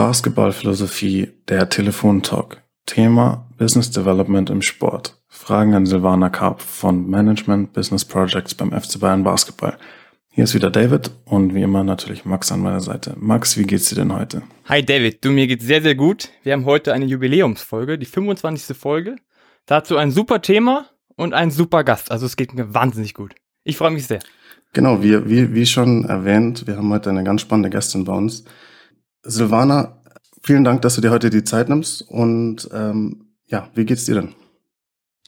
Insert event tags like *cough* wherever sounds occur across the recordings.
Basketballphilosophie, der Telefontalk. Thema Business Development im Sport. Fragen an Silvana Karp von Management Business Projects beim FC Bayern Basketball. Hier ist wieder David und wie immer natürlich Max an meiner Seite. Max, wie geht's dir denn heute? Hi David, du mir geht's sehr, sehr gut. Wir haben heute eine Jubiläumsfolge, die 25. Folge. Dazu ein super Thema und ein super Gast. Also es geht mir wahnsinnig gut. Ich freue mich sehr. Genau, wie, wie, wie schon erwähnt, wir haben heute eine ganz spannende Gästin bei uns. Silvana, vielen Dank, dass du dir heute die Zeit nimmst. Und ähm, ja, wie geht's dir denn?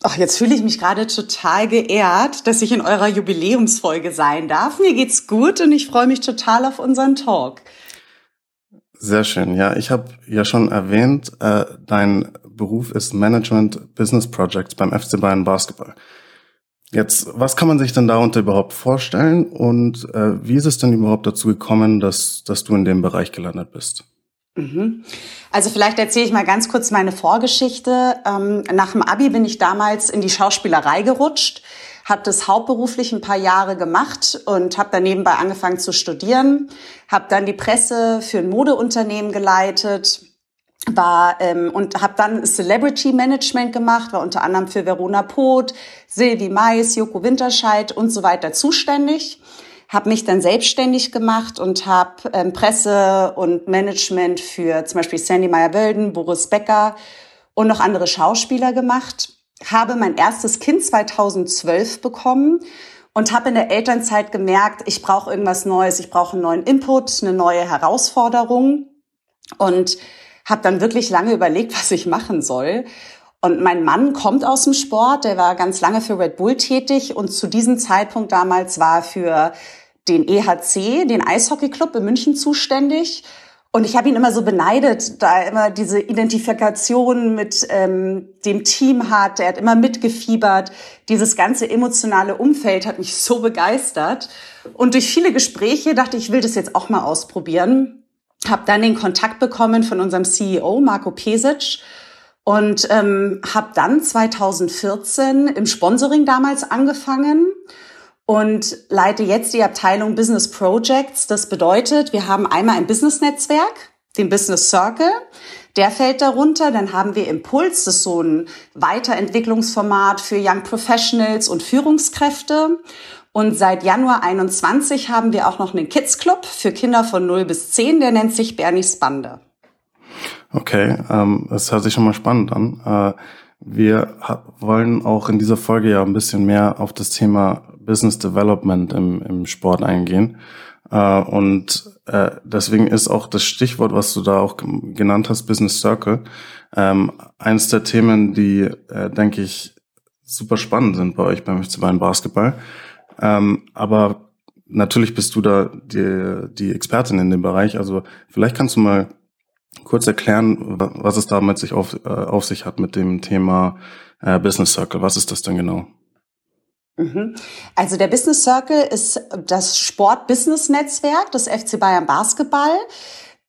Ach, jetzt fühle ich mich gerade total geehrt, dass ich in eurer Jubiläumsfolge sein darf. Mir geht's gut und ich freue mich total auf unseren Talk. Sehr schön. Ja, ich habe ja schon erwähnt, äh, dein Beruf ist Management Business Projects beim FC Bayern Basketball. Jetzt, was kann man sich denn darunter überhaupt vorstellen und äh, wie ist es denn überhaupt dazu gekommen, dass, dass du in dem Bereich gelandet bist? Mhm. Also vielleicht erzähle ich mal ganz kurz meine Vorgeschichte. Ähm, nach dem Abi bin ich damals in die Schauspielerei gerutscht, habe das hauptberuflich ein paar Jahre gemacht und habe dann nebenbei angefangen zu studieren, habe dann die Presse für ein Modeunternehmen geleitet, war ähm, und habe dann Celebrity Management gemacht, war unter anderem für Verona Poth, Silvi Mais, Joko Winterscheid und so weiter zuständig. Habe mich dann selbstständig gemacht und habe ähm, Presse und Management für zum Beispiel Sandy Meyer-Wölden, Boris Becker und noch andere Schauspieler gemacht. Habe mein erstes Kind 2012 bekommen und habe in der Elternzeit gemerkt, ich brauche irgendwas Neues, ich brauche einen neuen Input, eine neue Herausforderung und habe dann wirklich lange überlegt, *laughs* was ich machen soll. Und mein Mann kommt aus dem Sport, der war ganz lange für Red Bull tätig und zu diesem Zeitpunkt damals war er für den EHC, den Eishockeyclub in München zuständig. Und ich habe ihn immer so beneidet, da er immer diese Identifikation mit ähm, dem Team hat. Er hat immer mitgefiebert. Dieses ganze emotionale Umfeld hat mich *laughs* so begeistert. Und durch viele Gespräche dachte ich, ich will das jetzt auch mal ausprobieren habe dann den Kontakt bekommen von unserem CEO Marco Pesic und ähm, habe dann 2014 im Sponsoring damals angefangen und leite jetzt die Abteilung Business Projects. Das bedeutet, wir haben einmal ein Business-Netzwerk, den Business Circle, der fällt darunter. Dann haben wir Impuls, das ist so ein Weiterentwicklungsformat für Young Professionals und Führungskräfte. Und seit Januar 21 haben wir auch noch einen Kids Club für Kinder von 0 bis 10, der nennt sich Bernies Bande. Okay, ähm, das hört sich schon mal spannend an. Äh, wir wollen auch in dieser Folge ja ein bisschen mehr auf das Thema Business Development im, im Sport eingehen. Äh, und äh, deswegen ist auch das Stichwort, was du da auch genannt hast, Business Circle, ähm, eines der Themen, die, äh, denke ich, super spannend sind bei euch beim FC Bayern Basketball. Ähm, aber natürlich bist du da die, die Expertin in dem Bereich. Also vielleicht kannst du mal kurz erklären, was es damit sich auf, äh, auf sich hat mit dem Thema äh, Business Circle. Was ist das denn genau? Mhm. Also der Business Circle ist das Sport-Business-Netzwerk des FC Bayern Basketball.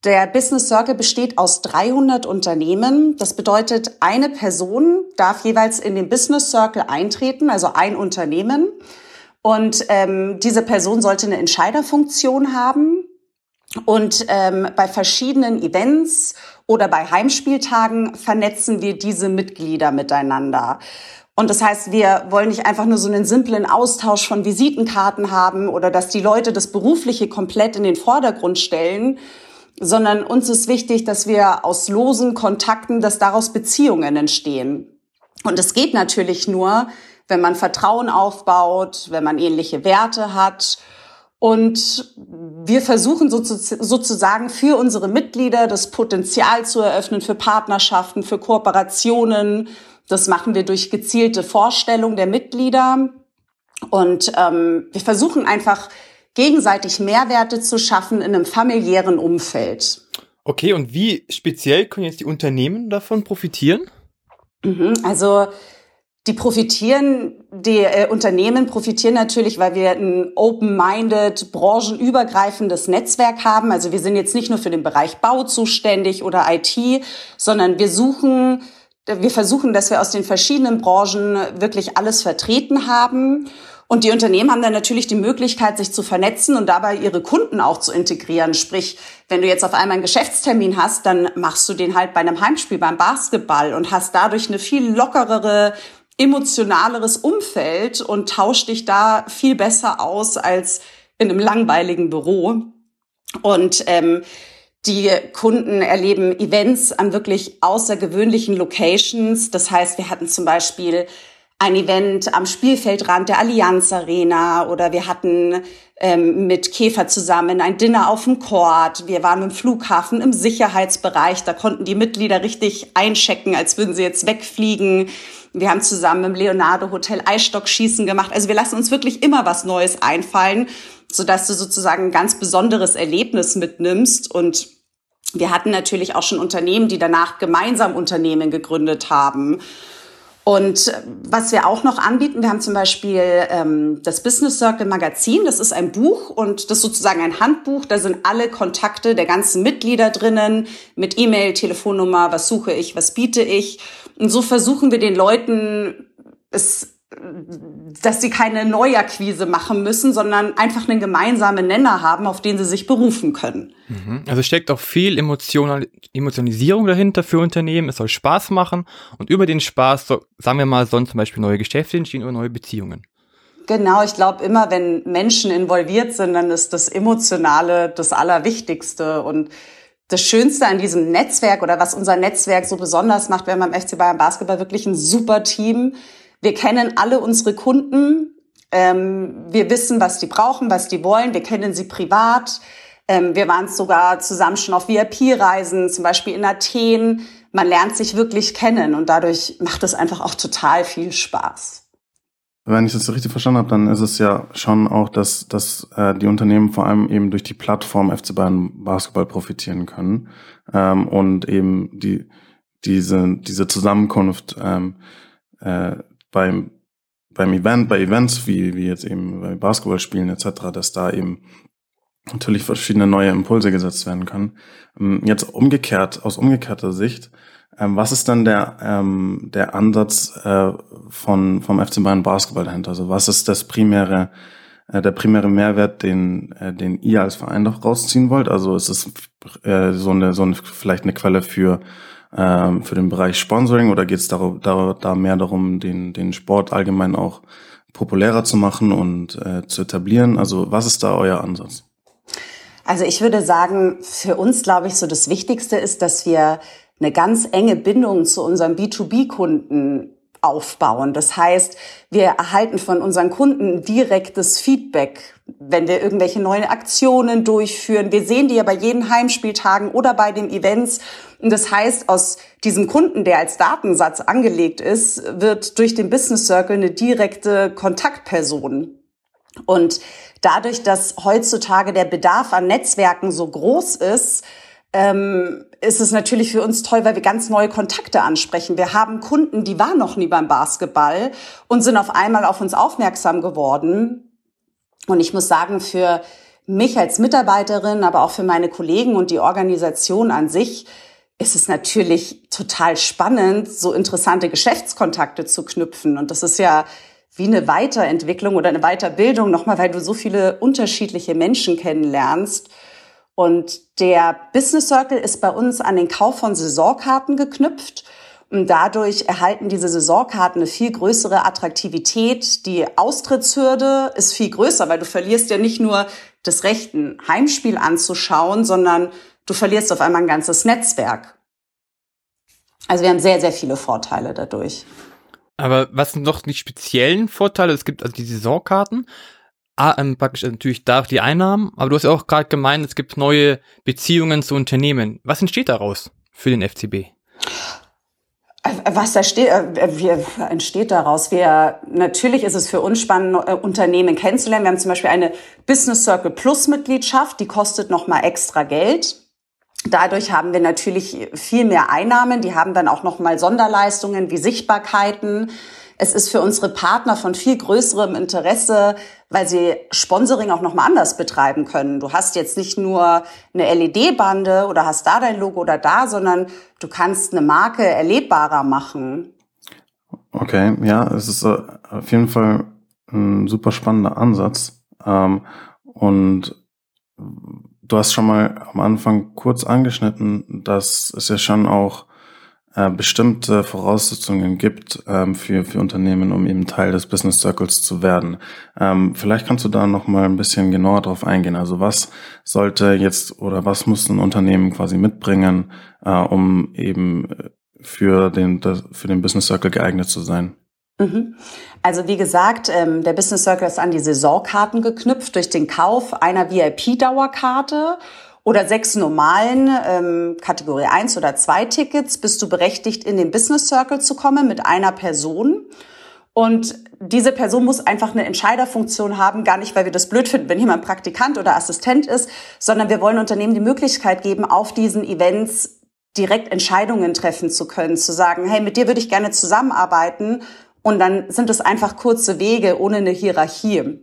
Der Business Circle besteht aus 300 Unternehmen. Das bedeutet, eine Person darf jeweils in den Business Circle eintreten, also ein Unternehmen. Und ähm, diese Person sollte eine Entscheiderfunktion haben. Und ähm, bei verschiedenen Events oder bei Heimspieltagen vernetzen wir diese Mitglieder miteinander. Und das heißt, wir wollen nicht einfach nur so einen simplen Austausch von Visitenkarten haben oder dass die Leute das Berufliche komplett in den Vordergrund stellen, sondern uns ist wichtig, dass wir aus losen Kontakten, dass daraus Beziehungen entstehen. Und es geht natürlich nur, wenn man Vertrauen aufbaut, wenn man ähnliche Werte hat. Und wir versuchen sozusagen für unsere Mitglieder das Potenzial zu eröffnen für Partnerschaften, für Kooperationen. Das machen wir durch gezielte Vorstellung der Mitglieder. Und ähm, wir versuchen einfach gegenseitig Mehrwerte zu schaffen in einem familiären Umfeld. Okay, und wie speziell können jetzt die Unternehmen davon profitieren? Mhm, also die profitieren, die äh, Unternehmen profitieren natürlich, weil wir ein open-minded, branchenübergreifendes Netzwerk haben. Also wir sind jetzt nicht nur für den Bereich Bau zuständig oder IT, sondern wir suchen, wir versuchen, dass wir aus den verschiedenen Branchen wirklich alles vertreten haben. Und die Unternehmen haben dann natürlich die Möglichkeit, sich zu vernetzen und dabei ihre Kunden auch zu integrieren. Sprich, wenn du jetzt auf einmal einen Geschäftstermin hast, dann machst du den halt bei einem Heimspiel, beim Basketball und hast dadurch eine viel lockerere, emotionaleres Umfeld und tauscht dich da viel besser aus als in einem langweiligen Büro. Und ähm, die Kunden erleben Events an wirklich außergewöhnlichen Locations. Das heißt, wir hatten zum Beispiel ein Event am Spielfeldrand der Allianz Arena oder wir hatten ähm, mit Käfer zusammen ein Dinner auf dem Court. Wir waren im Flughafen im Sicherheitsbereich. Da konnten die Mitglieder richtig einchecken, als würden sie jetzt wegfliegen. Wir haben zusammen im Leonardo Hotel Eisstockschießen gemacht. Also wir lassen uns wirklich immer was Neues einfallen, sodass du sozusagen ein ganz besonderes Erlebnis mitnimmst und wir hatten natürlich auch schon Unternehmen, die danach gemeinsam Unternehmen gegründet haben. Und äh, was wir auch noch anbieten, wir haben zum Beispiel ähm, das Business Circle Magazin. Das ist ein Buch und das ist sozusagen ein Handbuch. Da sind alle Kontakte der ganzen Mitglieder drinnen mit E-Mail, Telefonnummer, was suche ich, was biete ich. Und so versuchen wir den Leuten es dass sie keine Neuakquise machen müssen, sondern einfach einen gemeinsamen Nenner haben, auf den sie sich berufen können. Mhm. Also steckt auch viel Emotional Emotionalisierung dahinter für Unternehmen. Es soll Spaß machen und über den Spaß, so, sagen wir mal, sollen zum Beispiel neue Geschäfte entstehen oder neue Beziehungen. Genau, ich glaube immer, wenn Menschen involviert sind, dann ist das Emotionale das Allerwichtigste und das Schönste an diesem Netzwerk oder was unser Netzwerk so besonders macht, wir haben beim FC Bayern Basketball wirklich ein super Team wir kennen alle unsere Kunden. Ähm, wir wissen, was die brauchen, was die wollen. Wir kennen sie privat. Ähm, wir waren sogar zusammen schon auf VIP-Reisen, zum Beispiel in Athen. Man lernt sich wirklich kennen und dadurch macht es einfach auch total viel Spaß. Wenn ich das so richtig verstanden habe, dann ist es ja schon auch, dass, dass äh, die Unternehmen vor allem eben durch die Plattform FC Bayern Basketball profitieren können ähm, und eben die diese diese Zusammenkunft ähm, äh, beim, beim Event, bei Events, wie, wie jetzt eben bei Basketballspielen etc., dass da eben natürlich verschiedene neue Impulse gesetzt werden können. Ähm, jetzt umgekehrt, aus umgekehrter Sicht, ähm, was ist dann der, ähm, der Ansatz äh, von, vom FC Bayern Basketball dahinter? Also was ist das primäre, äh, der primäre Mehrwert, den, äh, den ihr als Verein doch rausziehen wollt? Also ist es äh, so eine, so eine, vielleicht eine Quelle für ähm, für den Bereich Sponsoring oder geht es da, da, mehr darum, den, den Sport allgemein auch populärer zu machen und äh, zu etablieren? Also was ist da euer Ansatz? Also ich würde sagen, für uns, glaube ich, so das Wichtigste ist, dass wir eine ganz enge Bindung zu unseren B2B-Kunden aufbauen. Das heißt, wir erhalten von unseren Kunden direktes Feedback, wenn wir irgendwelche neuen Aktionen durchführen. Wir sehen die ja bei jeden Heimspieltagen oder bei den Events. Und das heißt, aus diesem Kunden, der als Datensatz angelegt ist, wird durch den Business Circle eine direkte Kontaktperson. Und dadurch, dass heutzutage der Bedarf an Netzwerken so groß ist, ähm, ist es natürlich für uns toll, weil wir ganz neue Kontakte ansprechen. Wir haben Kunden, die waren noch nie beim Basketball und sind auf einmal auf uns aufmerksam geworden. Und ich muss sagen, für mich als Mitarbeiterin, aber auch für meine Kollegen und die Organisation an sich, ist es natürlich total spannend, so interessante Geschäftskontakte zu knüpfen. Und das ist ja wie eine Weiterentwicklung oder eine Weiterbildung, nochmal, weil du so viele unterschiedliche Menschen kennenlernst. Und der Business Circle ist bei uns an den Kauf von Saisonkarten geknüpft. Und dadurch erhalten diese Saisonkarten eine viel größere Attraktivität. Die Austrittshürde ist viel größer, weil du verlierst ja nicht nur das Recht, ein Heimspiel anzuschauen, sondern du verlierst auf einmal ein ganzes Netzwerk. Also wir haben sehr, sehr viele Vorteile dadurch. Aber was sind noch die speziellen Vorteile? Es gibt also die Saisonkarten, ah, ähm, praktisch natürlich da die Einnahmen, aber du hast ja auch gerade gemeint, es gibt neue Beziehungen zu Unternehmen. Was entsteht daraus für den FCB? Was da steht, äh, wie entsteht daraus? Wir, natürlich ist es für uns spannend, äh, Unternehmen kennenzulernen. Wir haben zum Beispiel eine Business Circle Plus Mitgliedschaft, die kostet nochmal extra Geld. Dadurch haben wir natürlich viel mehr Einnahmen. Die haben dann auch nochmal Sonderleistungen wie Sichtbarkeiten. Es ist für unsere Partner von viel größerem Interesse, weil sie Sponsoring auch nochmal anders betreiben können. Du hast jetzt nicht nur eine LED-Bande oder hast da dein Logo oder da, sondern du kannst eine Marke erlebbarer machen. Okay, ja, es ist äh, auf jeden Fall ein super spannender Ansatz. Ähm, und du hast schon mal am Anfang kurz angeschnitten, dass es ja schon auch äh, bestimmte Voraussetzungen gibt ähm, für, für Unternehmen, um eben Teil des Business Circles zu werden. Ähm, vielleicht kannst du da noch mal ein bisschen genauer drauf eingehen. Also was sollte jetzt oder was muss ein Unternehmen quasi mitbringen, äh, um eben für den, für den Business Circle geeignet zu sein? Mhm. Also wie gesagt, ähm, der Business Circle ist an die Saisonkarten geknüpft durch den Kauf einer VIP-Dauerkarte oder sechs normalen ähm, Kategorie 1 oder 2 Tickets bist du berechtigt, in den Business Circle zu kommen mit einer Person. Und diese Person muss einfach eine Entscheiderfunktion haben, gar nicht, weil wir das blöd finden, wenn jemand Praktikant oder Assistent ist, sondern wir wollen Unternehmen die Möglichkeit geben, auf diesen Events direkt Entscheidungen treffen zu können, zu sagen, hey, mit dir würde ich gerne zusammenarbeiten. Und dann sind es einfach kurze Wege ohne eine Hierarchie.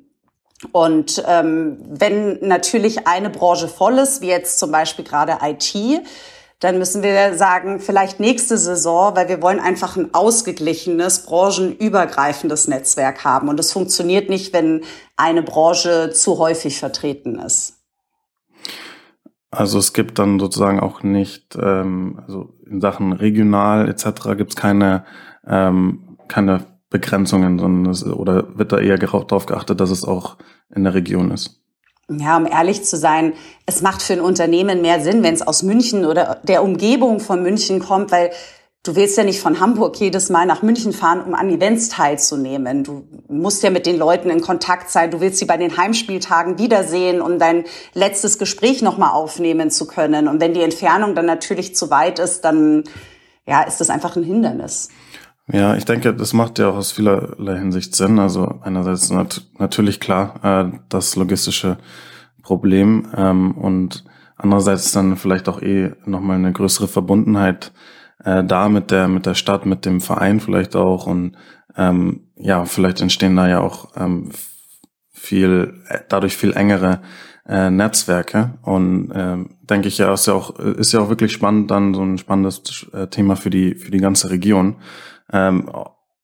Und ähm, wenn natürlich eine Branche voll ist, wie jetzt zum Beispiel gerade IT, dann müssen wir sagen, vielleicht nächste Saison, weil wir wollen einfach ein ausgeglichenes, branchenübergreifendes Netzwerk haben. Und es funktioniert nicht, wenn eine Branche zu häufig vertreten ist. Also es gibt dann sozusagen auch nicht, ähm, also in Sachen regional etc. gibt es keine, ähm, keine Begrenzungen, sondern es, oder wird da eher darauf geachtet, dass es auch in der Region ist? Ja, um ehrlich zu sein, es macht für ein Unternehmen mehr Sinn, wenn es aus München oder der Umgebung von München kommt, weil du willst ja nicht von Hamburg jedes Mal nach München fahren, um an Events teilzunehmen. Du musst ja mit den Leuten in Kontakt sein. Du willst sie bei den Heimspieltagen wiedersehen, um dein letztes Gespräch nochmal aufnehmen zu können. Und wenn die Entfernung dann natürlich zu weit ist, dann ja, ist das einfach ein Hindernis. Ja, ich denke, das macht ja auch aus vielerlei Hinsicht Sinn. Also einerseits nat natürlich klar äh, das logistische Problem ähm, und andererseits dann vielleicht auch eh nochmal eine größere Verbundenheit äh, da mit der mit der Stadt, mit dem Verein vielleicht auch und ähm, ja, vielleicht entstehen da ja auch ähm, viel dadurch viel engere äh, Netzwerke. Und ähm, denke ich ja ist ja auch ist ja auch wirklich spannend dann so ein spannendes äh, Thema für die für die ganze Region. Ähm,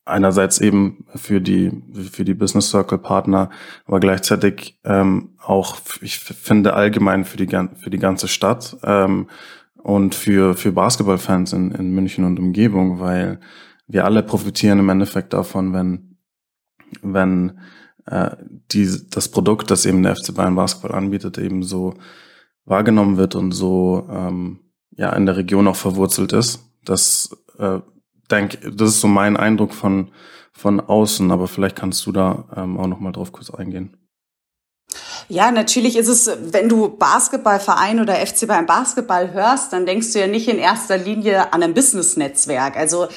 einerseits eben für die für die Business Circle Partner, aber gleichzeitig ähm, auch ich finde allgemein für die für die ganze Stadt ähm, und für für Basketballfans in, in München und Umgebung, weil wir alle profitieren im Endeffekt davon, wenn wenn äh, die, das Produkt, das eben der FC Bayern Basketball anbietet, eben so wahrgenommen wird und so ähm, ja in der Region auch verwurzelt ist. Das äh, denke, das ist so mein Eindruck von, von außen, aber vielleicht kannst du da ähm, auch noch mal drauf kurz eingehen. Ja, natürlich ist es, wenn du Basketballverein oder FC beim Basketball hörst, dann denkst du ja nicht in erster Linie an ein Business-Netzwerk. Also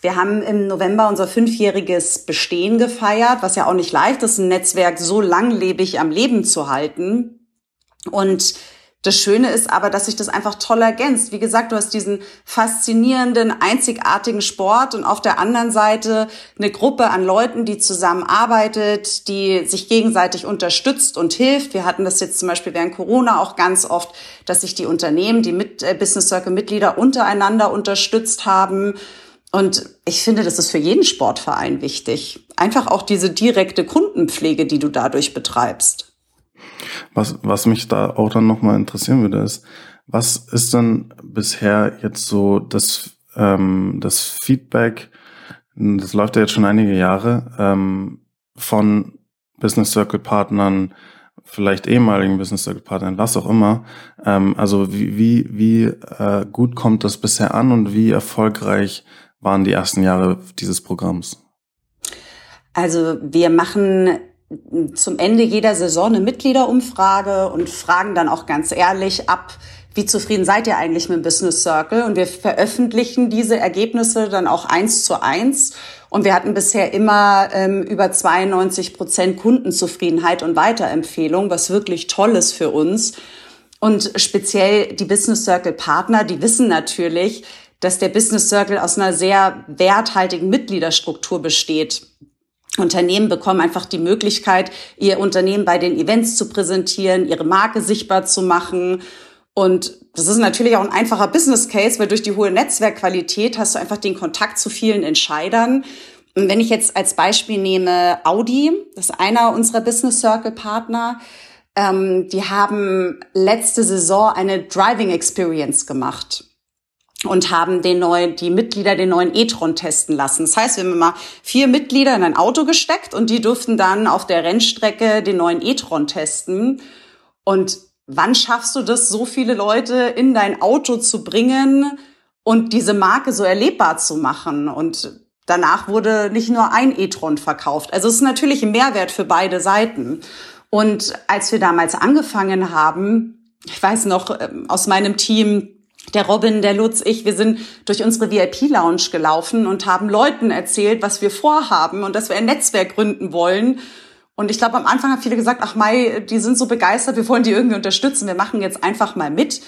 wir haben im November unser fünfjähriges Bestehen gefeiert, was ja auch nicht leicht ist, ein Netzwerk so langlebig am Leben zu halten. Und das Schöne ist aber, dass sich das einfach toll ergänzt. Wie gesagt, du hast diesen faszinierenden, einzigartigen Sport und auf der anderen Seite eine Gruppe an Leuten, die zusammenarbeitet, die sich gegenseitig unterstützt und hilft. Wir hatten das jetzt zum Beispiel während Corona auch ganz oft, dass sich die Unternehmen, die mit äh, Business Circle Mitglieder untereinander unterstützt haben. Und ich finde, das ist für jeden Sportverein wichtig. Einfach auch diese direkte Kundenpflege, die du dadurch betreibst. Was, was mich da auch dann nochmal interessieren würde, ist, was ist denn bisher jetzt so das, ähm, das Feedback, das läuft ja jetzt schon einige Jahre, ähm, von Business Circle Partnern, vielleicht ehemaligen Business Circle Partnern, was auch immer. Ähm, also wie, wie, wie äh, gut kommt das bisher an und wie erfolgreich waren die ersten Jahre dieses Programms? Also wir machen zum Ende jeder Saison eine Mitgliederumfrage und fragen dann auch ganz ehrlich ab, wie zufrieden seid ihr eigentlich mit dem Business Circle? Und wir veröffentlichen diese Ergebnisse dann auch eins zu eins. Und wir hatten bisher immer ähm, über 92 Prozent Kundenzufriedenheit und Weiterempfehlung, was wirklich toll ist für uns. Und speziell die Business Circle Partner, die wissen natürlich, dass der Business Circle aus einer sehr werthaltigen Mitgliederstruktur besteht. Unternehmen bekommen einfach die Möglichkeit, ihr Unternehmen bei den Events zu präsentieren, ihre Marke sichtbar zu machen. Und das ist natürlich auch ein einfacher Business Case, weil durch die hohe Netzwerkqualität hast du einfach den Kontakt zu vielen Entscheidern. Und wenn ich jetzt als Beispiel nehme Audi, das ist einer unserer Business Circle Partner, ähm, die haben letzte Saison eine Driving Experience gemacht und haben den neuen, die Mitglieder den neuen e-tron testen lassen. Das heißt, wir haben mal vier Mitglieder in ein Auto gesteckt und die durften dann auf der Rennstrecke den neuen e-tron testen. Und wann schaffst du das, so viele Leute in dein Auto zu bringen und diese Marke so erlebbar zu machen? Und danach wurde nicht nur ein e-tron verkauft. Also es ist natürlich ein Mehrwert für beide Seiten. Und als wir damals angefangen haben, ich weiß noch ähm, aus meinem Team, der Robin, der Lutz, ich, wir sind durch unsere VIP-Lounge gelaufen und haben Leuten erzählt, was wir vorhaben und dass wir ein Netzwerk gründen wollen. Und ich glaube, am Anfang haben viele gesagt, ach Mai, die sind so begeistert, wir wollen die irgendwie unterstützen, wir machen jetzt einfach mal mit.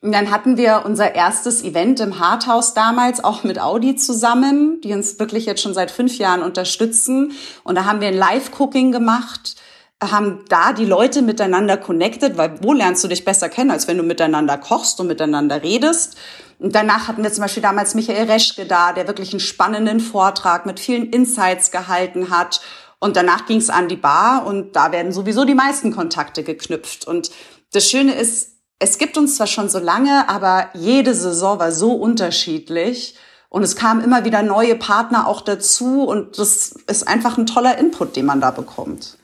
Und dann hatten wir unser erstes Event im Harthaus damals, auch mit Audi zusammen, die uns wirklich jetzt schon seit fünf Jahren unterstützen. Und da haben wir ein Live-Cooking gemacht haben da die Leute miteinander connected, weil wo lernst du dich besser kennen, als wenn du miteinander kochst und miteinander redest. Und danach hatten wir zum Beispiel damals Michael Reschke da, der wirklich einen spannenden Vortrag mit vielen Insights gehalten hat. Und danach ging es an die Bar und da werden sowieso die meisten Kontakte geknüpft. Und das Schöne ist, es gibt uns zwar schon so lange, aber jede Saison war so unterschiedlich. Und es kamen immer wieder neue Partner auch dazu. Und das ist einfach ein toller Input, den man da bekommt.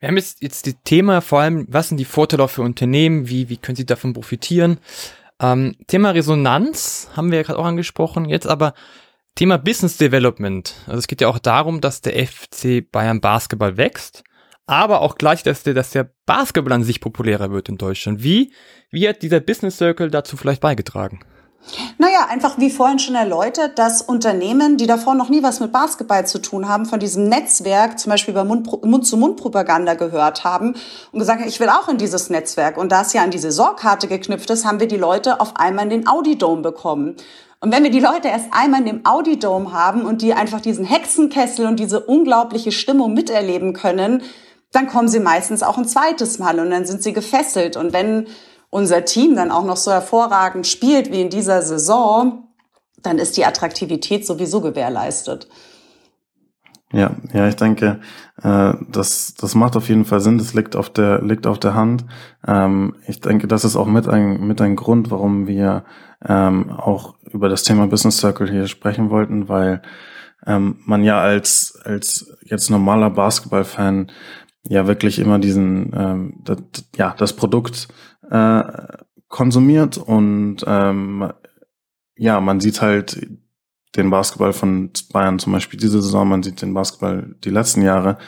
Wir haben jetzt, jetzt die Thema vor allem, was sind die Vorteile für Unternehmen, wie, wie können sie davon profitieren? Ähm, Thema Resonanz haben wir ja gerade auch angesprochen, jetzt aber Thema Business Development. Also es geht ja auch darum, dass der FC Bayern Basketball wächst, aber auch gleich, dass der, dass der Basketball an sich populärer wird in Deutschland. Wie, wie hat dieser Business Circle dazu vielleicht beigetragen? Naja, einfach wie vorhin schon erläutert, dass Unternehmen, die davor noch nie was mit Basketball zu tun haben, von diesem Netzwerk zum Beispiel über Mund-zu-Mund-Propaganda gehört haben und gesagt haben, ich will auch in dieses Netzwerk. Und da es ja an diese Saisonskarte geknüpft ist, haben wir die Leute auf einmal in den Audi-Dome bekommen. Und wenn wir die Leute erst einmal in dem Audi-Dome haben und die einfach diesen Hexenkessel und diese unglaubliche Stimmung miterleben können, dann kommen sie meistens auch ein zweites Mal und dann sind sie gefesselt. Und wenn unser Team dann auch noch so hervorragend spielt wie in dieser Saison, dann ist die Attraktivität sowieso gewährleistet. Ja, ja, ich denke, äh, das, das macht auf jeden Fall Sinn. Das liegt auf der, liegt auf der Hand. Ähm, ich denke, das ist auch mit ein, mit ein Grund, warum wir ähm, auch über das Thema Business Circle hier sprechen wollten, weil ähm, man ja als, als jetzt normaler Basketballfan ja wirklich immer diesen, ähm, das, ja, das Produkt äh, konsumiert und ähm, ja, man sieht halt den Basketball von Bayern zum Beispiel diese Saison, man sieht den Basketball die letzten Jahre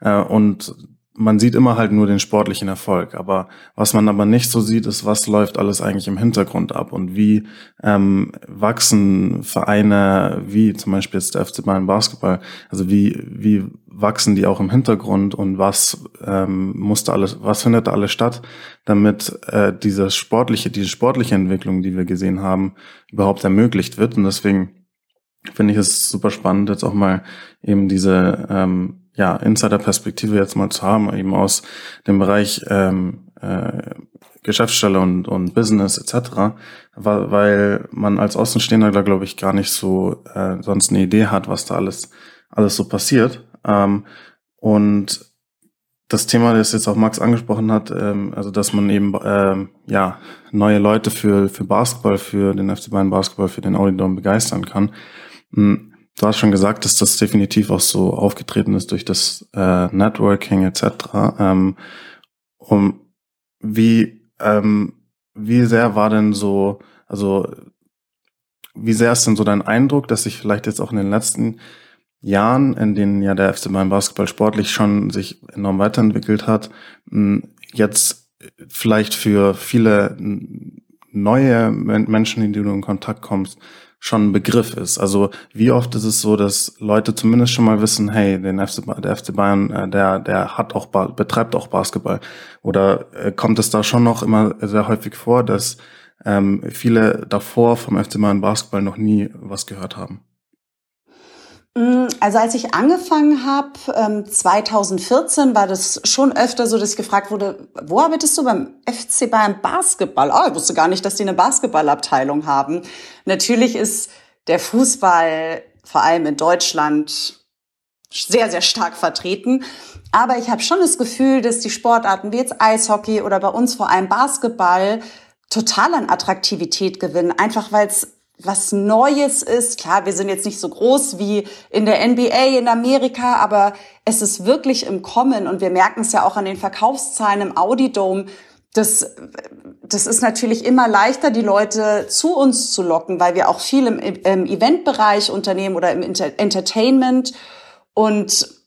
äh, und man sieht immer halt nur den sportlichen Erfolg. Aber was man aber nicht so sieht, ist, was läuft alles eigentlich im Hintergrund ab und wie ähm, wachsen Vereine wie zum Beispiel jetzt der FC Bayern Basketball, also wie, wie wachsen die auch im Hintergrund und was ähm, muss da alles, was findet da alles statt, damit äh, diese sportliche, diese sportliche Entwicklung, die wir gesehen haben, überhaupt ermöglicht wird. Und deswegen finde ich es super spannend, jetzt auch mal eben diese ähm, ja, Insider-Perspektive jetzt mal zu haben, eben aus dem Bereich ähm, äh, Geschäftsstelle und, und Business etc., weil, weil man als Außenstehender da, glaube ich, gar nicht so äh, sonst eine Idee hat, was da alles, alles so passiert. Ähm, und das Thema, das jetzt auch Max angesprochen hat, ähm, also dass man eben ähm, ja neue Leute für für Basketball, für den FC Bayern Basketball, für den Audi Dome begeistern kann. Du hast schon gesagt, dass das definitiv auch so aufgetreten ist durch das äh, Networking etc. Ähm, um, wie, ähm, wie sehr war denn so, also wie sehr ist denn so dein Eindruck, dass sich vielleicht jetzt auch in den letzten Jahren, in denen ja der FC Bayern Basketball sportlich schon sich enorm weiterentwickelt hat, jetzt vielleicht für viele neue Menschen, in die du in Kontakt kommst, schon ein Begriff ist. Also wie oft ist es so, dass Leute zumindest schon mal wissen, hey, den FC, der FC Bayern, äh, der, der hat auch, betreibt auch Basketball. Oder äh, kommt es da schon noch immer sehr häufig vor, dass ähm, viele davor vom FC Bayern Basketball noch nie was gehört haben? Mm, also als ich angefangen habe, 2014, ähm, war das schon öfter so, dass ich gefragt wurde, wo arbeitest du beim FC Bayern Basketball? Oh, ich wusste gar nicht, dass die eine Basketballabteilung haben. Natürlich ist der Fußball vor allem in Deutschland sehr, sehr stark vertreten. Aber ich habe schon das Gefühl, dass die Sportarten wie jetzt Eishockey oder bei uns vor allem Basketball total an Attraktivität gewinnen, einfach weil es was Neues ist. Klar, wir sind jetzt nicht so groß wie in der NBA in Amerika, aber es ist wirklich im Kommen und wir merken es ja auch an den Verkaufszahlen im Audi Dome. Das, das ist natürlich immer leichter, die Leute zu uns zu locken, weil wir auch viel im, im Eventbereich unternehmen oder im Entertainment. Und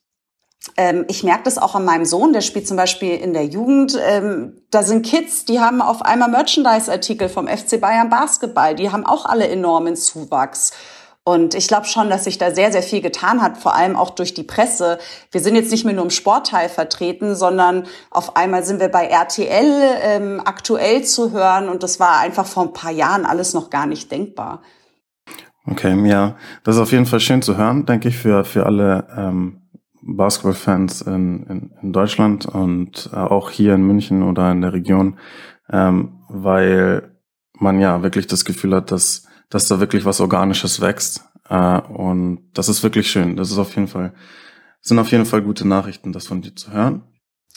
ich merke das auch an meinem Sohn, der spielt zum Beispiel in der Jugend. Ähm, da sind Kids, die haben auf einmal Merchandise-Artikel vom FC Bayern Basketball. Die haben auch alle enormen Zuwachs. Und ich glaube schon, dass sich da sehr, sehr viel getan hat, vor allem auch durch die Presse. Wir sind jetzt nicht mehr nur im Sportteil vertreten, sondern auf einmal sind wir bei RTL ähm, aktuell zu hören. Und das war einfach vor ein paar Jahren alles noch gar nicht denkbar. Okay, ja, das ist auf jeden Fall schön zu hören, denke ich, für, für alle ähm, Basketballfans in, in, in Deutschland und äh, auch hier in München oder in der Region, ähm, weil man ja wirklich das Gefühl hat, dass, dass da wirklich was Organisches wächst. Äh, und das ist wirklich schön. Das ist auf jeden Fall, sind auf jeden Fall gute Nachrichten, das von dir zu hören.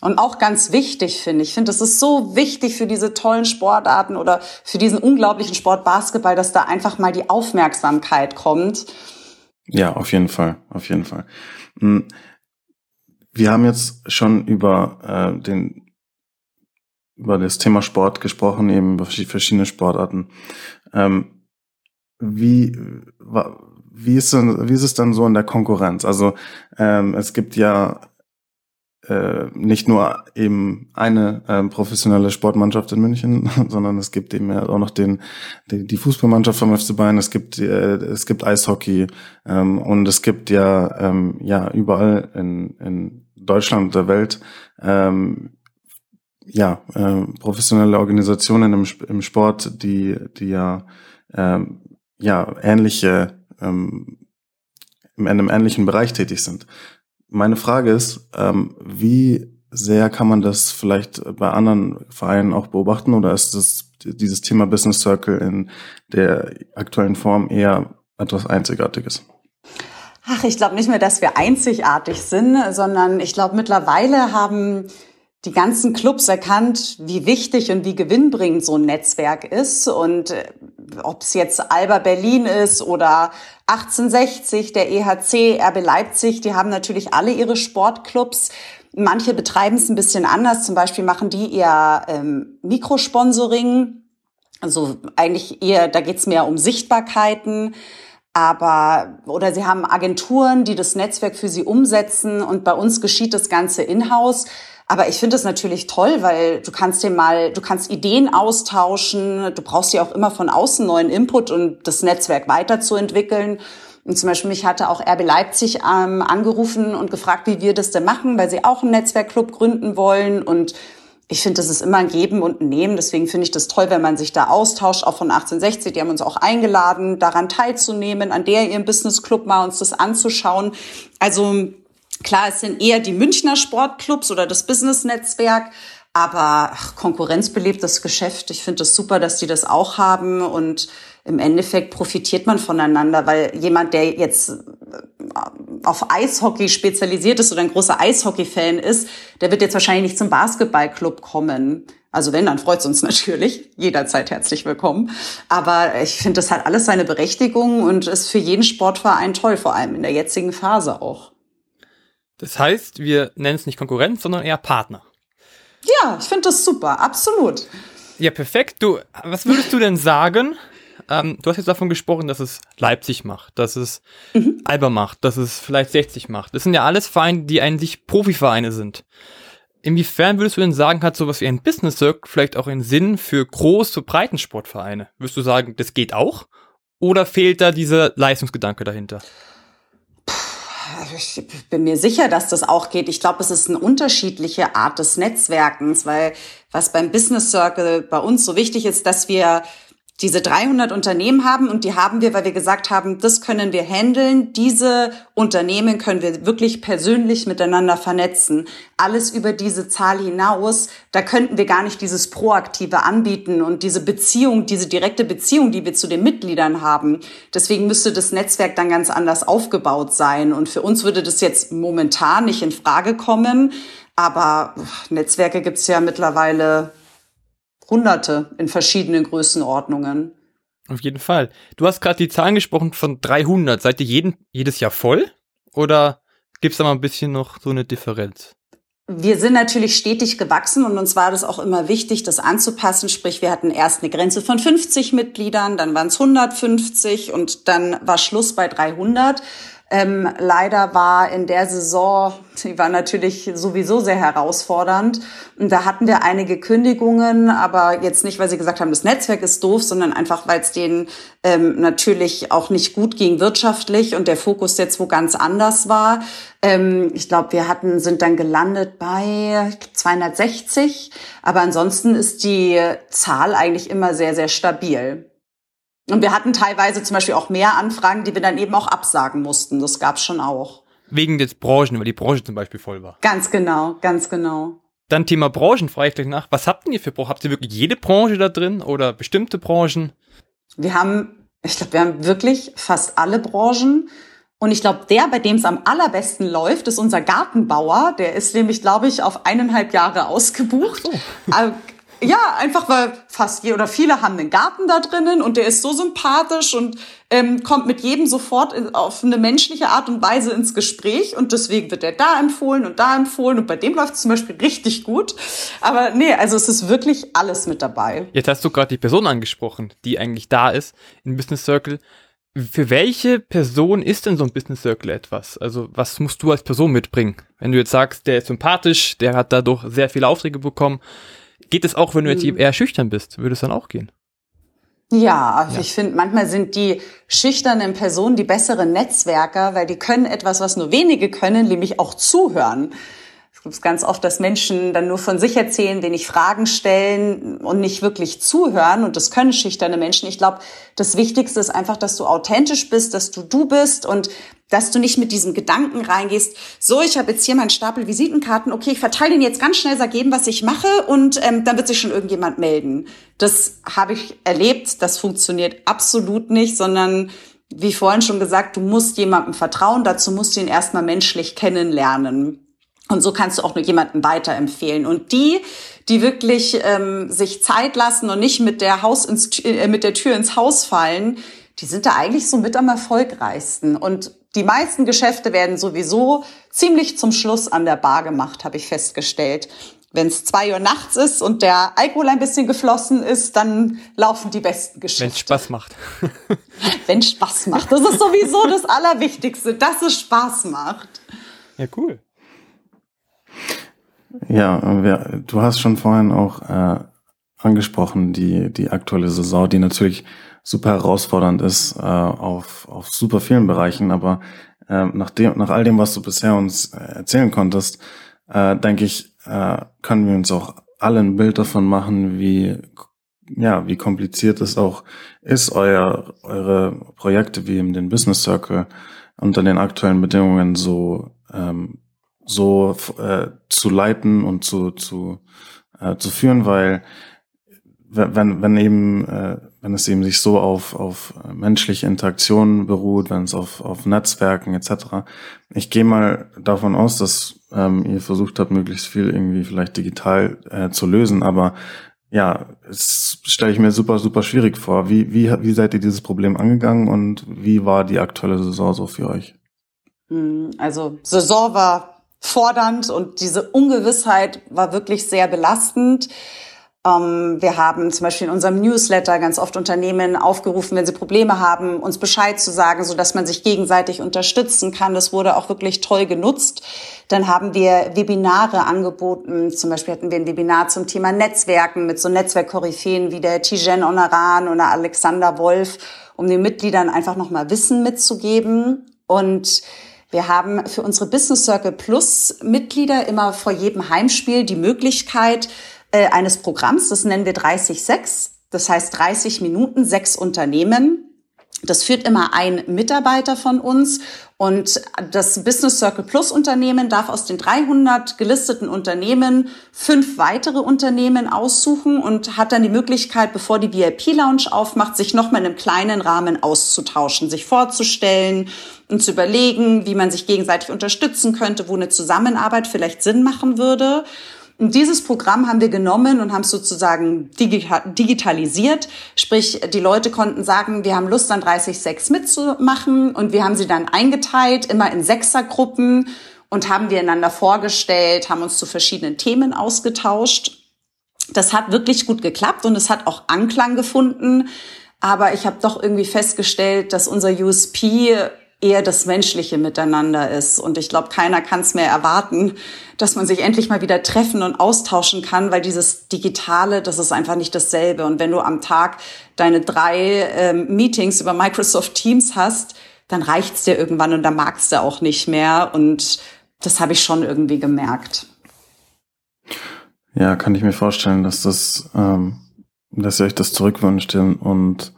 Und auch ganz wichtig finde ich. Ich finde, es ist so wichtig für diese tollen Sportarten oder für diesen unglaublichen Sport Basketball, dass da einfach mal die Aufmerksamkeit kommt. Ja, auf jeden Fall, auf jeden Fall. Wir haben jetzt schon über äh, den über das Thema Sport gesprochen, eben über verschiedene Sportarten. Ähm, wie, wie, ist denn, wie ist es dann so in der Konkurrenz? Also ähm, es gibt ja äh, nicht nur eben eine äh, professionelle Sportmannschaft in München, *laughs* sondern es gibt eben auch noch den, die, die Fußballmannschaft vom FC Bayern, es gibt, äh, es gibt Eishockey ähm, und es gibt ja, ähm, ja überall in, in Deutschland und der Welt ähm, ja, äh, professionelle Organisationen im, im Sport, die, die ja, ähm, ja ähnliche, ähm, in einem ähnlichen Bereich tätig sind. Meine Frage ist, ähm, wie sehr kann man das vielleicht bei anderen Vereinen auch beobachten oder ist das dieses Thema Business Circle in der aktuellen Form eher etwas Einzigartiges? Ach, ich glaube nicht mehr, dass wir einzigartig sind, sondern ich glaube mittlerweile haben die ganzen Clubs erkannt, wie wichtig und wie gewinnbringend so ein Netzwerk ist. Und äh, ob es jetzt Alba Berlin ist oder 1860, der EHC, RB Leipzig, die haben natürlich alle ihre Sportclubs. Manche betreiben es ein bisschen anders. Zum Beispiel machen die eher ähm, Mikrosponsoring. Also eigentlich eher, da geht's mehr um Sichtbarkeiten. Aber, oder sie haben Agenturen, die das Netzwerk für sie umsetzen. Und bei uns geschieht das Ganze in-house. Aber ich finde es natürlich toll, weil du kannst dir mal, du kannst Ideen austauschen, du brauchst ja auch immer von außen neuen Input, um das Netzwerk weiterzuentwickeln. Und zum Beispiel mich hatte auch RB Leipzig ähm, angerufen und gefragt, wie wir das denn machen, weil sie auch einen Netzwerkclub gründen wollen. Und ich finde, das ist immer ein Geben und ein Nehmen. Deswegen finde ich das toll, wenn man sich da austauscht, auch von 1860. Die haben uns auch eingeladen, daran teilzunehmen, an der ihrem Business Club mal uns das anzuschauen. Also Klar, es sind eher die Münchner Sportclubs oder das Business-Netzwerk, aber ach, konkurrenzbelebtes Geschäft. Ich finde es das super, dass die das auch haben und im Endeffekt profitiert man voneinander, weil jemand, der jetzt äh, auf Eishockey spezialisiert ist oder ein großer Eishockey-Fan ist, der wird jetzt wahrscheinlich nicht zum Basketballclub kommen. Also wenn, dann freut es uns *laughs* natürlich. Jederzeit herzlich willkommen. Aber ich finde, das hat alles seine Berechtigung und ist für jeden Sportverein toll, vor allem in der jetzigen Phase auch. Das heißt, wir nennen es nicht Konkurrenz, sondern eher Partner. Ja, ich finde das super, absolut. Ja, perfekt. Du, was würdest du denn sagen? Ähm, du hast jetzt davon gesprochen, dass es Leipzig macht, dass es mhm. Alba macht, dass es vielleicht 60 macht. Das sind ja alles Vereine, die eigentlich Profivereine sind. Inwiefern würdest du denn sagen, hat sowas wie ein Business Circle vielleicht auch einen Sinn für große Breitensportvereine? Würdest du sagen, das geht auch? Oder fehlt da dieser Leistungsgedanke dahinter? ich bin mir sicher, dass das auch geht. Ich glaube, es ist eine unterschiedliche Art des Netzwerkens, weil was beim Business Circle bei uns so wichtig ist, dass wir diese 300 Unternehmen haben und die haben wir, weil wir gesagt haben, das können wir handeln. Diese Unternehmen können wir wirklich persönlich miteinander vernetzen. Alles über diese Zahl hinaus, da könnten wir gar nicht dieses Proaktive anbieten und diese Beziehung, diese direkte Beziehung, die wir zu den Mitgliedern haben. Deswegen müsste das Netzwerk dann ganz anders aufgebaut sein. Und für uns würde das jetzt momentan nicht in Frage kommen. Aber Netzwerke gibt's ja mittlerweile Hunderte in verschiedenen Größenordnungen. Auf jeden Fall. Du hast gerade die Zahlen gesprochen von 300. Seid ihr jeden, jedes Jahr voll? Oder gibt's da mal ein bisschen noch so eine Differenz? Wir sind natürlich stetig gewachsen und uns war das auch immer wichtig, das anzupassen. Sprich, wir hatten erst eine Grenze von 50 Mitgliedern, dann waren es 150 und dann war Schluss bei 300. Ähm, leider war in der Saison, die war natürlich sowieso sehr herausfordernd. Und da hatten wir einige Kündigungen, aber jetzt nicht, weil sie gesagt haben, das Netzwerk ist doof, sondern einfach, weil es denen ähm, natürlich auch nicht gut ging wirtschaftlich und der Fokus jetzt wo ganz anders war. Ähm, ich glaube, wir hatten, sind dann gelandet bei 260. Aber ansonsten ist die Zahl eigentlich immer sehr, sehr stabil. Und wir hatten teilweise zum Beispiel auch mehr Anfragen, die wir dann eben auch absagen mussten. Das gab es schon auch. Wegen des Branchen, weil die Branche zum Beispiel voll war. Ganz genau, ganz genau. Dann Thema Branchen, frage ich gleich nach. Was habt ihr für Branchen? Habt ihr wirklich jede Branche da drin oder bestimmte Branchen? Wir haben, ich glaube, wir haben wirklich fast alle Branchen. Und ich glaube, der, bei dem es am allerbesten läuft, ist unser Gartenbauer. Der ist nämlich, glaube ich, auf eineinhalb Jahre ausgebucht. So. Ja, einfach weil fast je oder viele haben einen Garten da drinnen und der ist so sympathisch und ähm, kommt mit jedem sofort in, auf eine menschliche Art und Weise ins Gespräch und deswegen wird er da empfohlen und da empfohlen und bei dem läuft es zum Beispiel richtig gut. Aber nee, also es ist wirklich alles mit dabei. Jetzt hast du gerade die Person angesprochen, die eigentlich da ist im Business Circle. Für welche Person ist denn so ein Business Circle etwas? Also was musst du als Person mitbringen? Wenn du jetzt sagst, der ist sympathisch, der hat dadurch sehr viele Aufträge bekommen, Geht es auch, wenn du jetzt hm. eher schüchtern bist? Würde es dann auch gehen? Ja, ja. ich finde, manchmal sind die schüchternen Personen die besseren Netzwerker, weil die können etwas, was nur wenige können, nämlich auch zuhören. Es gibt ganz oft, dass Menschen dann nur von sich erzählen, wenig Fragen stellen und nicht wirklich zuhören. Und das können schüchterne Menschen. Ich glaube, das Wichtigste ist einfach, dass du authentisch bist, dass du du bist und dass du nicht mit diesem Gedanken reingehst, so, ich habe jetzt hier meinen Stapel Visitenkarten, okay, ich verteile den jetzt ganz schnell, sag jedem, was ich mache und ähm, dann wird sich schon irgendjemand melden. Das habe ich erlebt, das funktioniert absolut nicht, sondern wie vorhin schon gesagt, du musst jemandem vertrauen, dazu musst du ihn erstmal menschlich kennenlernen. Und so kannst du auch nur jemanden weiterempfehlen. Und die, die wirklich ähm, sich Zeit lassen und nicht mit der, Haus ins, äh, mit der Tür ins Haus fallen, die sind da eigentlich so mit am erfolgreichsten. Und die meisten Geschäfte werden sowieso ziemlich zum Schluss an der Bar gemacht, habe ich festgestellt. Wenn es zwei Uhr nachts ist und der Alkohol ein bisschen geflossen ist, dann laufen die besten Geschäfte. Wenn Spaß macht. *laughs* Wenn Spaß macht. Das ist sowieso das Allerwichtigste, dass es Spaß macht. Ja, cool. Ja, wir, du hast schon vorhin auch äh, angesprochen, die, die aktuelle Saison, die natürlich super herausfordernd ist äh, auf, auf super vielen Bereichen, aber äh, nach, dem, nach all dem, was du bisher uns äh, erzählen konntest, äh, denke ich, äh, können wir uns auch alle ein Bild davon machen, wie ja, wie kompliziert es auch ist, euer, eure Projekte wie in den Business Circle unter den aktuellen Bedingungen so ähm, so äh, zu leiten und zu zu äh, zu führen, weil wenn, wenn eben, äh, wenn es eben sich so auf, auf menschliche Interaktionen beruht, wenn es auf, auf Netzwerken etc. Ich gehe mal davon aus, dass ähm, ihr versucht habt, möglichst viel irgendwie vielleicht digital äh, zu lösen, aber ja, es stelle ich mir super, super schwierig vor. Wie, wie, wie seid ihr dieses Problem angegangen und wie war die aktuelle Saison so für euch? Hm, also Saison war fordernd und diese Ungewissheit war wirklich sehr belastend. Ähm, wir haben zum Beispiel in unserem Newsletter ganz oft Unternehmen aufgerufen, wenn sie Probleme haben, uns Bescheid zu sagen, so dass man sich gegenseitig unterstützen kann. Das wurde auch wirklich toll genutzt. Dann haben wir Webinare angeboten. Zum Beispiel hatten wir ein Webinar zum Thema Netzwerken mit so Netzwerkkoryphäen wie der Tijen Onaran oder Alexander Wolf, um den Mitgliedern einfach nochmal Wissen mitzugeben. Und wir haben für unsere Business Circle Plus Mitglieder immer vor jedem Heimspiel die Möglichkeit, äh, eines Programms, das nennen wir 30.6. Das heißt 30 Minuten, sechs Unternehmen. Das führt immer ein Mitarbeiter von uns und das Business Circle Plus Unternehmen darf aus den 300 gelisteten Unternehmen fünf weitere Unternehmen aussuchen und hat dann die Möglichkeit, bevor die VIP Lounge aufmacht, sich nochmal in einem kleinen Rahmen auszutauschen, sich vorzustellen und zu überlegen, wie man sich gegenseitig unterstützen könnte, wo eine Zusammenarbeit vielleicht Sinn machen würde. Und dieses Programm haben wir genommen und haben es sozusagen digitalisiert. Sprich, die Leute konnten sagen, wir haben Lust an 30.6 mitzumachen und wir haben sie dann eingeteilt, immer in Sechsergruppen und haben wir einander vorgestellt, haben uns zu verschiedenen Themen ausgetauscht. Das hat wirklich gut geklappt und es hat auch Anklang gefunden. Aber ich habe doch irgendwie festgestellt, dass unser USP eher das menschliche Miteinander ist. Und ich glaube, keiner kann es mehr erwarten, dass man sich endlich mal wieder treffen und austauschen kann, weil dieses Digitale, das ist einfach nicht dasselbe. Und wenn du am Tag deine drei ähm, Meetings über Microsoft Teams hast, dann reicht's dir irgendwann und dann magst du auch nicht mehr. Und das habe ich schon irgendwie gemerkt. Ja, kann ich mir vorstellen, dass das, ähm, dass ihr euch das zurückwünscht und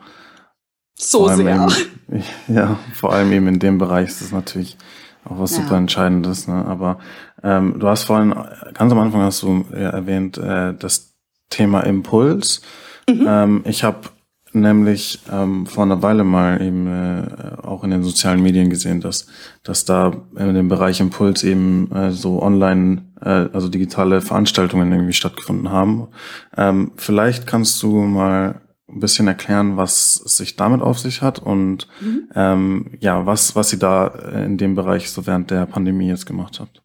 so sehr. Eben, *laughs* ja, vor allem eben in dem Bereich ist es natürlich auch was ja. super Entscheidendes. Ne? Aber ähm, du hast vorhin, ganz am Anfang hast du ja erwähnt, äh, das Thema Impuls. Mhm. Ähm, ich habe nämlich ähm, vor einer Weile mal eben äh, auch in den sozialen Medien gesehen, dass, dass da in dem Bereich Impuls eben äh, so online, äh, also digitale Veranstaltungen irgendwie stattgefunden haben. Ähm, vielleicht kannst du mal ein bisschen erklären, was sich damit auf sich hat und mhm. ähm, ja, was, was sie da in dem Bereich so während der Pandemie jetzt gemacht habt.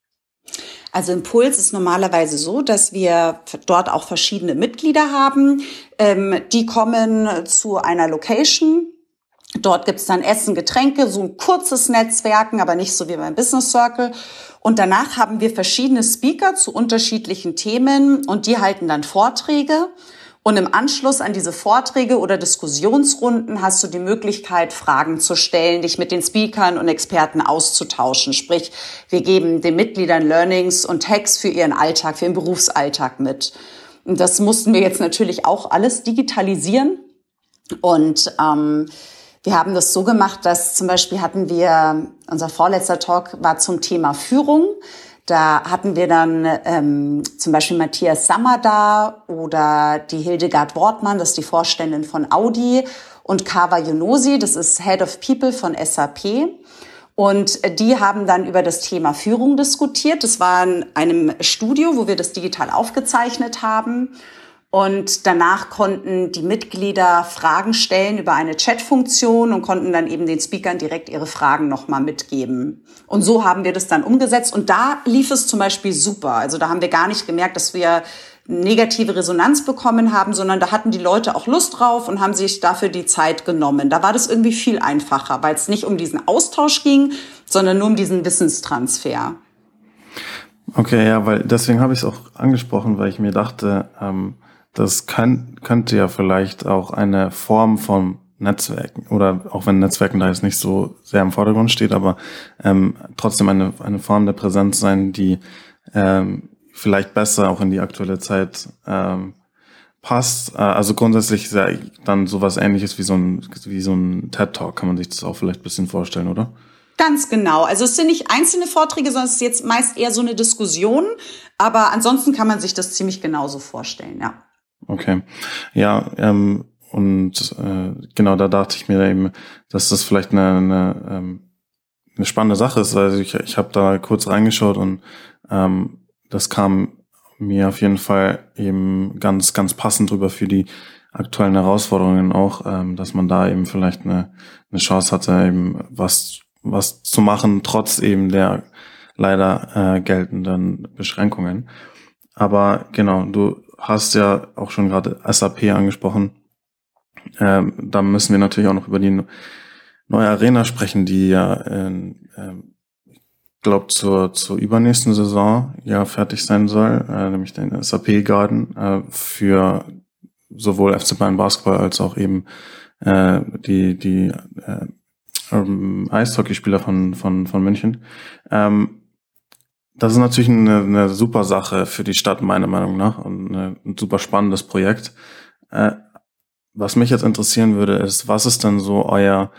Also Impuls ist normalerweise so, dass wir dort auch verschiedene Mitglieder haben. Ähm, die kommen zu einer Location. Dort gibt's dann Essen, Getränke, so ein kurzes Netzwerken, aber nicht so wie beim Business Circle. Und danach haben wir verschiedene Speaker zu unterschiedlichen Themen und die halten dann Vorträge. Und im Anschluss an diese Vorträge oder Diskussionsrunden hast du die Möglichkeit, Fragen zu stellen, dich mit den Speakern und Experten auszutauschen. Sprich, wir geben den Mitgliedern Learnings und Hacks für ihren Alltag, für ihren Berufsalltag mit. Und das mussten wir jetzt natürlich auch alles digitalisieren. Und ähm, wir haben das so gemacht, dass zum Beispiel hatten wir, unser vorletzter Talk war zum Thema Führung. Da hatten wir dann ähm, zum Beispiel Matthias Sammer da oder die Hildegard Wortmann, das ist die Vorständin von Audi, und Kava Yunosi, das ist Head of People von SAP. Und die haben dann über das Thema Führung diskutiert. Das war in einem Studio, wo wir das digital aufgezeichnet haben. Und danach konnten die Mitglieder Fragen stellen über eine Chatfunktion und konnten dann eben den Speakern direkt ihre Fragen nochmal mitgeben. Und so haben wir das dann umgesetzt. Und da lief es zum Beispiel super. Also da haben wir gar nicht gemerkt, dass wir negative Resonanz bekommen haben, sondern da hatten die Leute auch Lust drauf und haben sich dafür die Zeit genommen. Da war das irgendwie viel einfacher, weil es nicht um diesen Austausch ging, sondern nur um diesen Wissenstransfer. Okay, ja, weil deswegen habe ich es auch angesprochen, weil ich mir dachte, ähm, das kann, könnte ja vielleicht auch eine Form von Netzwerken oder auch wenn Netzwerken da jetzt nicht so sehr im Vordergrund steht, aber ähm, trotzdem eine, eine Form der Präsenz sein, die ähm, vielleicht besser auch in die aktuelle Zeit ähm, passt. Äh, also grundsätzlich ja dann sowas ähnliches wie so ein, wie so ein TED-Talk, kann man sich das auch vielleicht ein bisschen vorstellen, oder? Ganz genau. Also es sind nicht einzelne Vorträge, sondern es ist jetzt meist eher so eine Diskussion. Aber ansonsten kann man sich das ziemlich genauso vorstellen, ja. Okay. Ja, ähm, und äh, genau da dachte ich mir eben, dass das vielleicht eine, eine, ähm, eine spannende Sache ist. Also ich, ich habe da kurz reingeschaut und ähm, das kam mir auf jeden Fall eben ganz, ganz passend drüber für die aktuellen Herausforderungen auch, ähm, dass man da eben vielleicht eine, eine Chance hatte, eben was, was zu machen, trotz eben der leider äh, geltenden Beschränkungen. Aber genau, du hast ja auch schon gerade SAP angesprochen. Ähm, da müssen wir natürlich auch noch über die neue Arena sprechen, die ja, in, ähm, glaube zur zur übernächsten Saison ja fertig sein soll, äh, nämlich den SAP Garden äh, für sowohl FC Bayern Basketball als auch eben äh, die die äh, ähm, Eishockeyspieler von von von München. Ähm, das ist natürlich eine, eine super Sache für die Stadt, meiner Meinung nach, und eine, ein super spannendes Projekt. Äh, was mich jetzt interessieren würde, ist, was ist denn so euer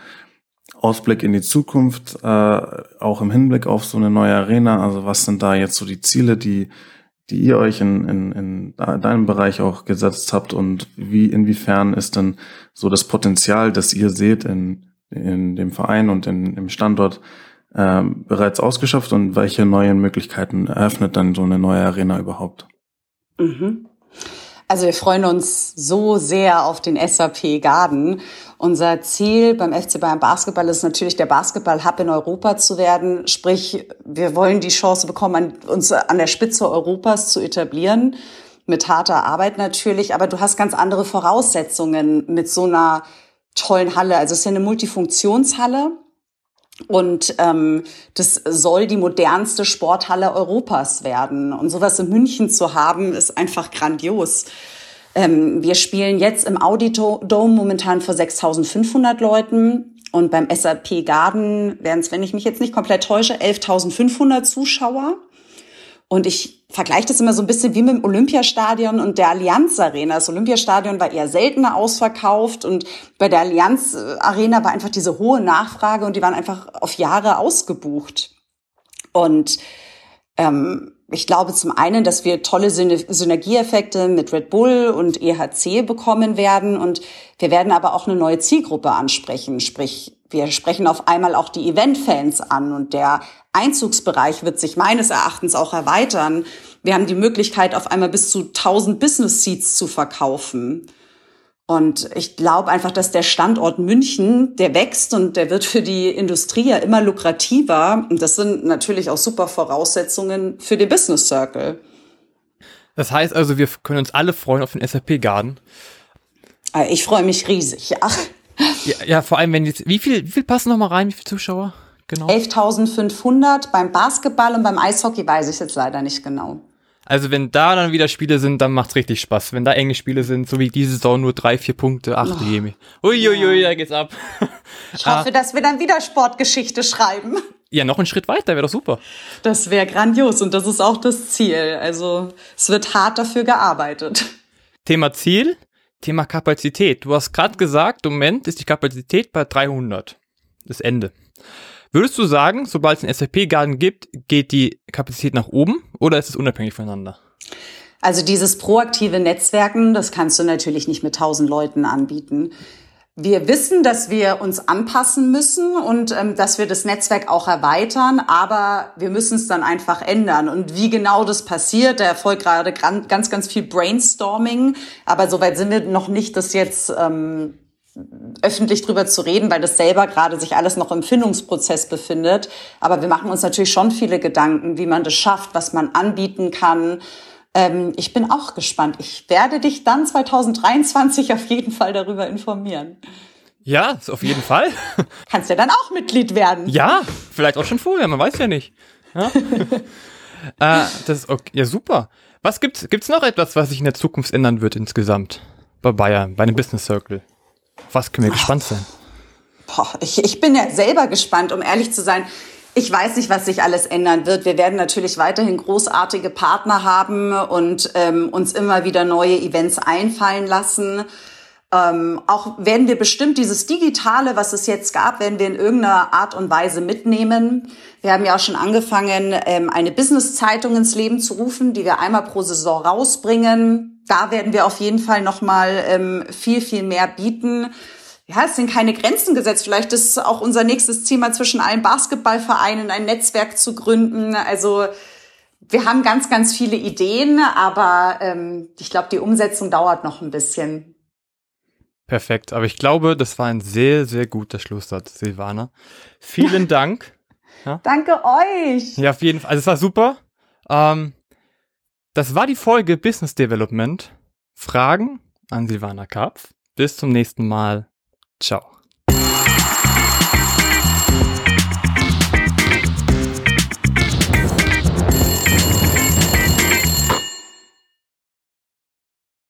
Ausblick in die Zukunft, äh, auch im Hinblick auf so eine neue Arena? Also was sind da jetzt so die Ziele, die, die ihr euch in, in, in deinem Bereich auch gesetzt habt und wie, inwiefern ist denn so das Potenzial, das ihr seht in, in dem Verein und in, im Standort äh, bereits ausgeschöpft und welche neuen Möglichkeiten eröffnet dann so eine neue Arena überhaupt? Mhm. Also wir freuen uns so sehr auf den SAP Garden. Unser Ziel beim FC Bayern Basketball ist natürlich der Basketball-Hub in Europa zu werden. Sprich, wir wollen die Chance bekommen, uns an der Spitze Europas zu etablieren. Mit harter Arbeit natürlich, aber du hast ganz andere Voraussetzungen mit so einer tollen Halle. Also es ist ja eine Multifunktionshalle. Und ähm, das soll die modernste Sporthalle Europas werden. Und sowas in München zu haben, ist einfach grandios. Ähm, wir spielen jetzt im Audi Dome momentan vor 6.500 Leuten. Und beim SAP Garden wären es, wenn ich mich jetzt nicht komplett täusche, 11.500 Zuschauer. Und ich vergleiche das immer so ein bisschen wie mit dem Olympiastadion und der Allianz Arena. Das Olympiastadion war eher seltener ausverkauft und bei der Allianz Arena war einfach diese hohe Nachfrage und die waren einfach auf Jahre ausgebucht. Und ähm, ich glaube zum einen, dass wir tolle Synergieeffekte mit Red Bull und EHC bekommen werden und wir werden aber auch eine neue Zielgruppe ansprechen, sprich wir sprechen auf einmal auch die Event-Fans an und der Einzugsbereich wird sich meines Erachtens auch erweitern. Wir haben die Möglichkeit, auf einmal bis zu 1000 Business Seats zu verkaufen. Und ich glaube einfach, dass der Standort München, der wächst und der wird für die Industrie ja immer lukrativer. Und das sind natürlich auch super Voraussetzungen für den Business Circle. Das heißt also, wir können uns alle freuen auf den SAP Garden. Äh, ich freue mich riesig, ja. Ja, ja, vor allem, wenn jetzt, wie viel, wie viel passen noch mal rein, wie viele Zuschauer? Genau. 11.500 beim Basketball und beim Eishockey weiß ich jetzt leider nicht genau. Also wenn da dann wieder Spiele sind, dann macht's richtig Spaß. Wenn da enge Spiele sind, so wie diese Saison nur drei, vier Punkte, ach du Jemi. Uiuiui, ja. da geht's ab. Ich hoffe, ah. dass wir dann wieder Sportgeschichte schreiben. Ja, noch einen Schritt weiter, wäre doch super. Das wäre grandios und das ist auch das Ziel. Also es wird hart dafür gearbeitet. Thema Ziel, Thema Kapazität. Du hast gerade gesagt, im Moment ist die Kapazität bei 300. Das Ende. Würdest du sagen, sobald es einen SAP-Garden gibt, geht die Kapazität nach oben oder ist es unabhängig voneinander? Also dieses proaktive Netzwerken, das kannst du natürlich nicht mit tausend Leuten anbieten. Wir wissen, dass wir uns anpassen müssen und ähm, dass wir das Netzwerk auch erweitern, aber wir müssen es dann einfach ändern. Und wie genau das passiert, da erfolgt gerade ganz, ganz viel Brainstorming, aber soweit sind wir noch nicht, das jetzt ähm, öffentlich drüber zu reden, weil das selber gerade sich alles noch im Findungsprozess befindet. Aber wir machen uns natürlich schon viele Gedanken, wie man das schafft, was man anbieten kann. Ähm, ich bin auch gespannt. Ich werde dich dann 2023 auf jeden Fall darüber informieren. Ja, auf jeden Fall. *laughs* Kannst ja dann auch Mitglied werden. Ja, vielleicht auch schon vorher, man weiß ja nicht. Ja, *laughs* äh, das ist okay. ja super. Was gibt's? Gibt's noch etwas, was sich in der Zukunft ändern wird insgesamt bei Bayern, bei einem Business Circle? Was können wir Ach, gespannt sein? Boah, ich, ich bin ja selber gespannt, um ehrlich zu sein. Ich weiß nicht, was sich alles ändern wird. Wir werden natürlich weiterhin großartige Partner haben und ähm, uns immer wieder neue Events einfallen lassen. Ähm, auch werden wir bestimmt dieses Digitale, was es jetzt gab, werden wir in irgendeiner Art und Weise mitnehmen. Wir haben ja auch schon angefangen, ähm, eine Business-Zeitung ins Leben zu rufen, die wir einmal pro Saison rausbringen. Da werden wir auf jeden Fall nochmal ähm, viel, viel mehr bieten ja, es sind keine Grenzen gesetzt. Vielleicht ist auch unser nächstes Ziel mal zwischen allen Basketballvereinen ein Netzwerk zu gründen. Also wir haben ganz, ganz viele Ideen, aber ähm, ich glaube, die Umsetzung dauert noch ein bisschen. Perfekt, aber ich glaube, das war ein sehr, sehr guter Schlusssatz, Silvana. Vielen *laughs* Dank. Ja? Danke euch. Ja, auf jeden Fall. Also es war super. Ähm, das war die Folge Business Development. Fragen an Silvana Karpf. Bis zum nächsten Mal. Ciao.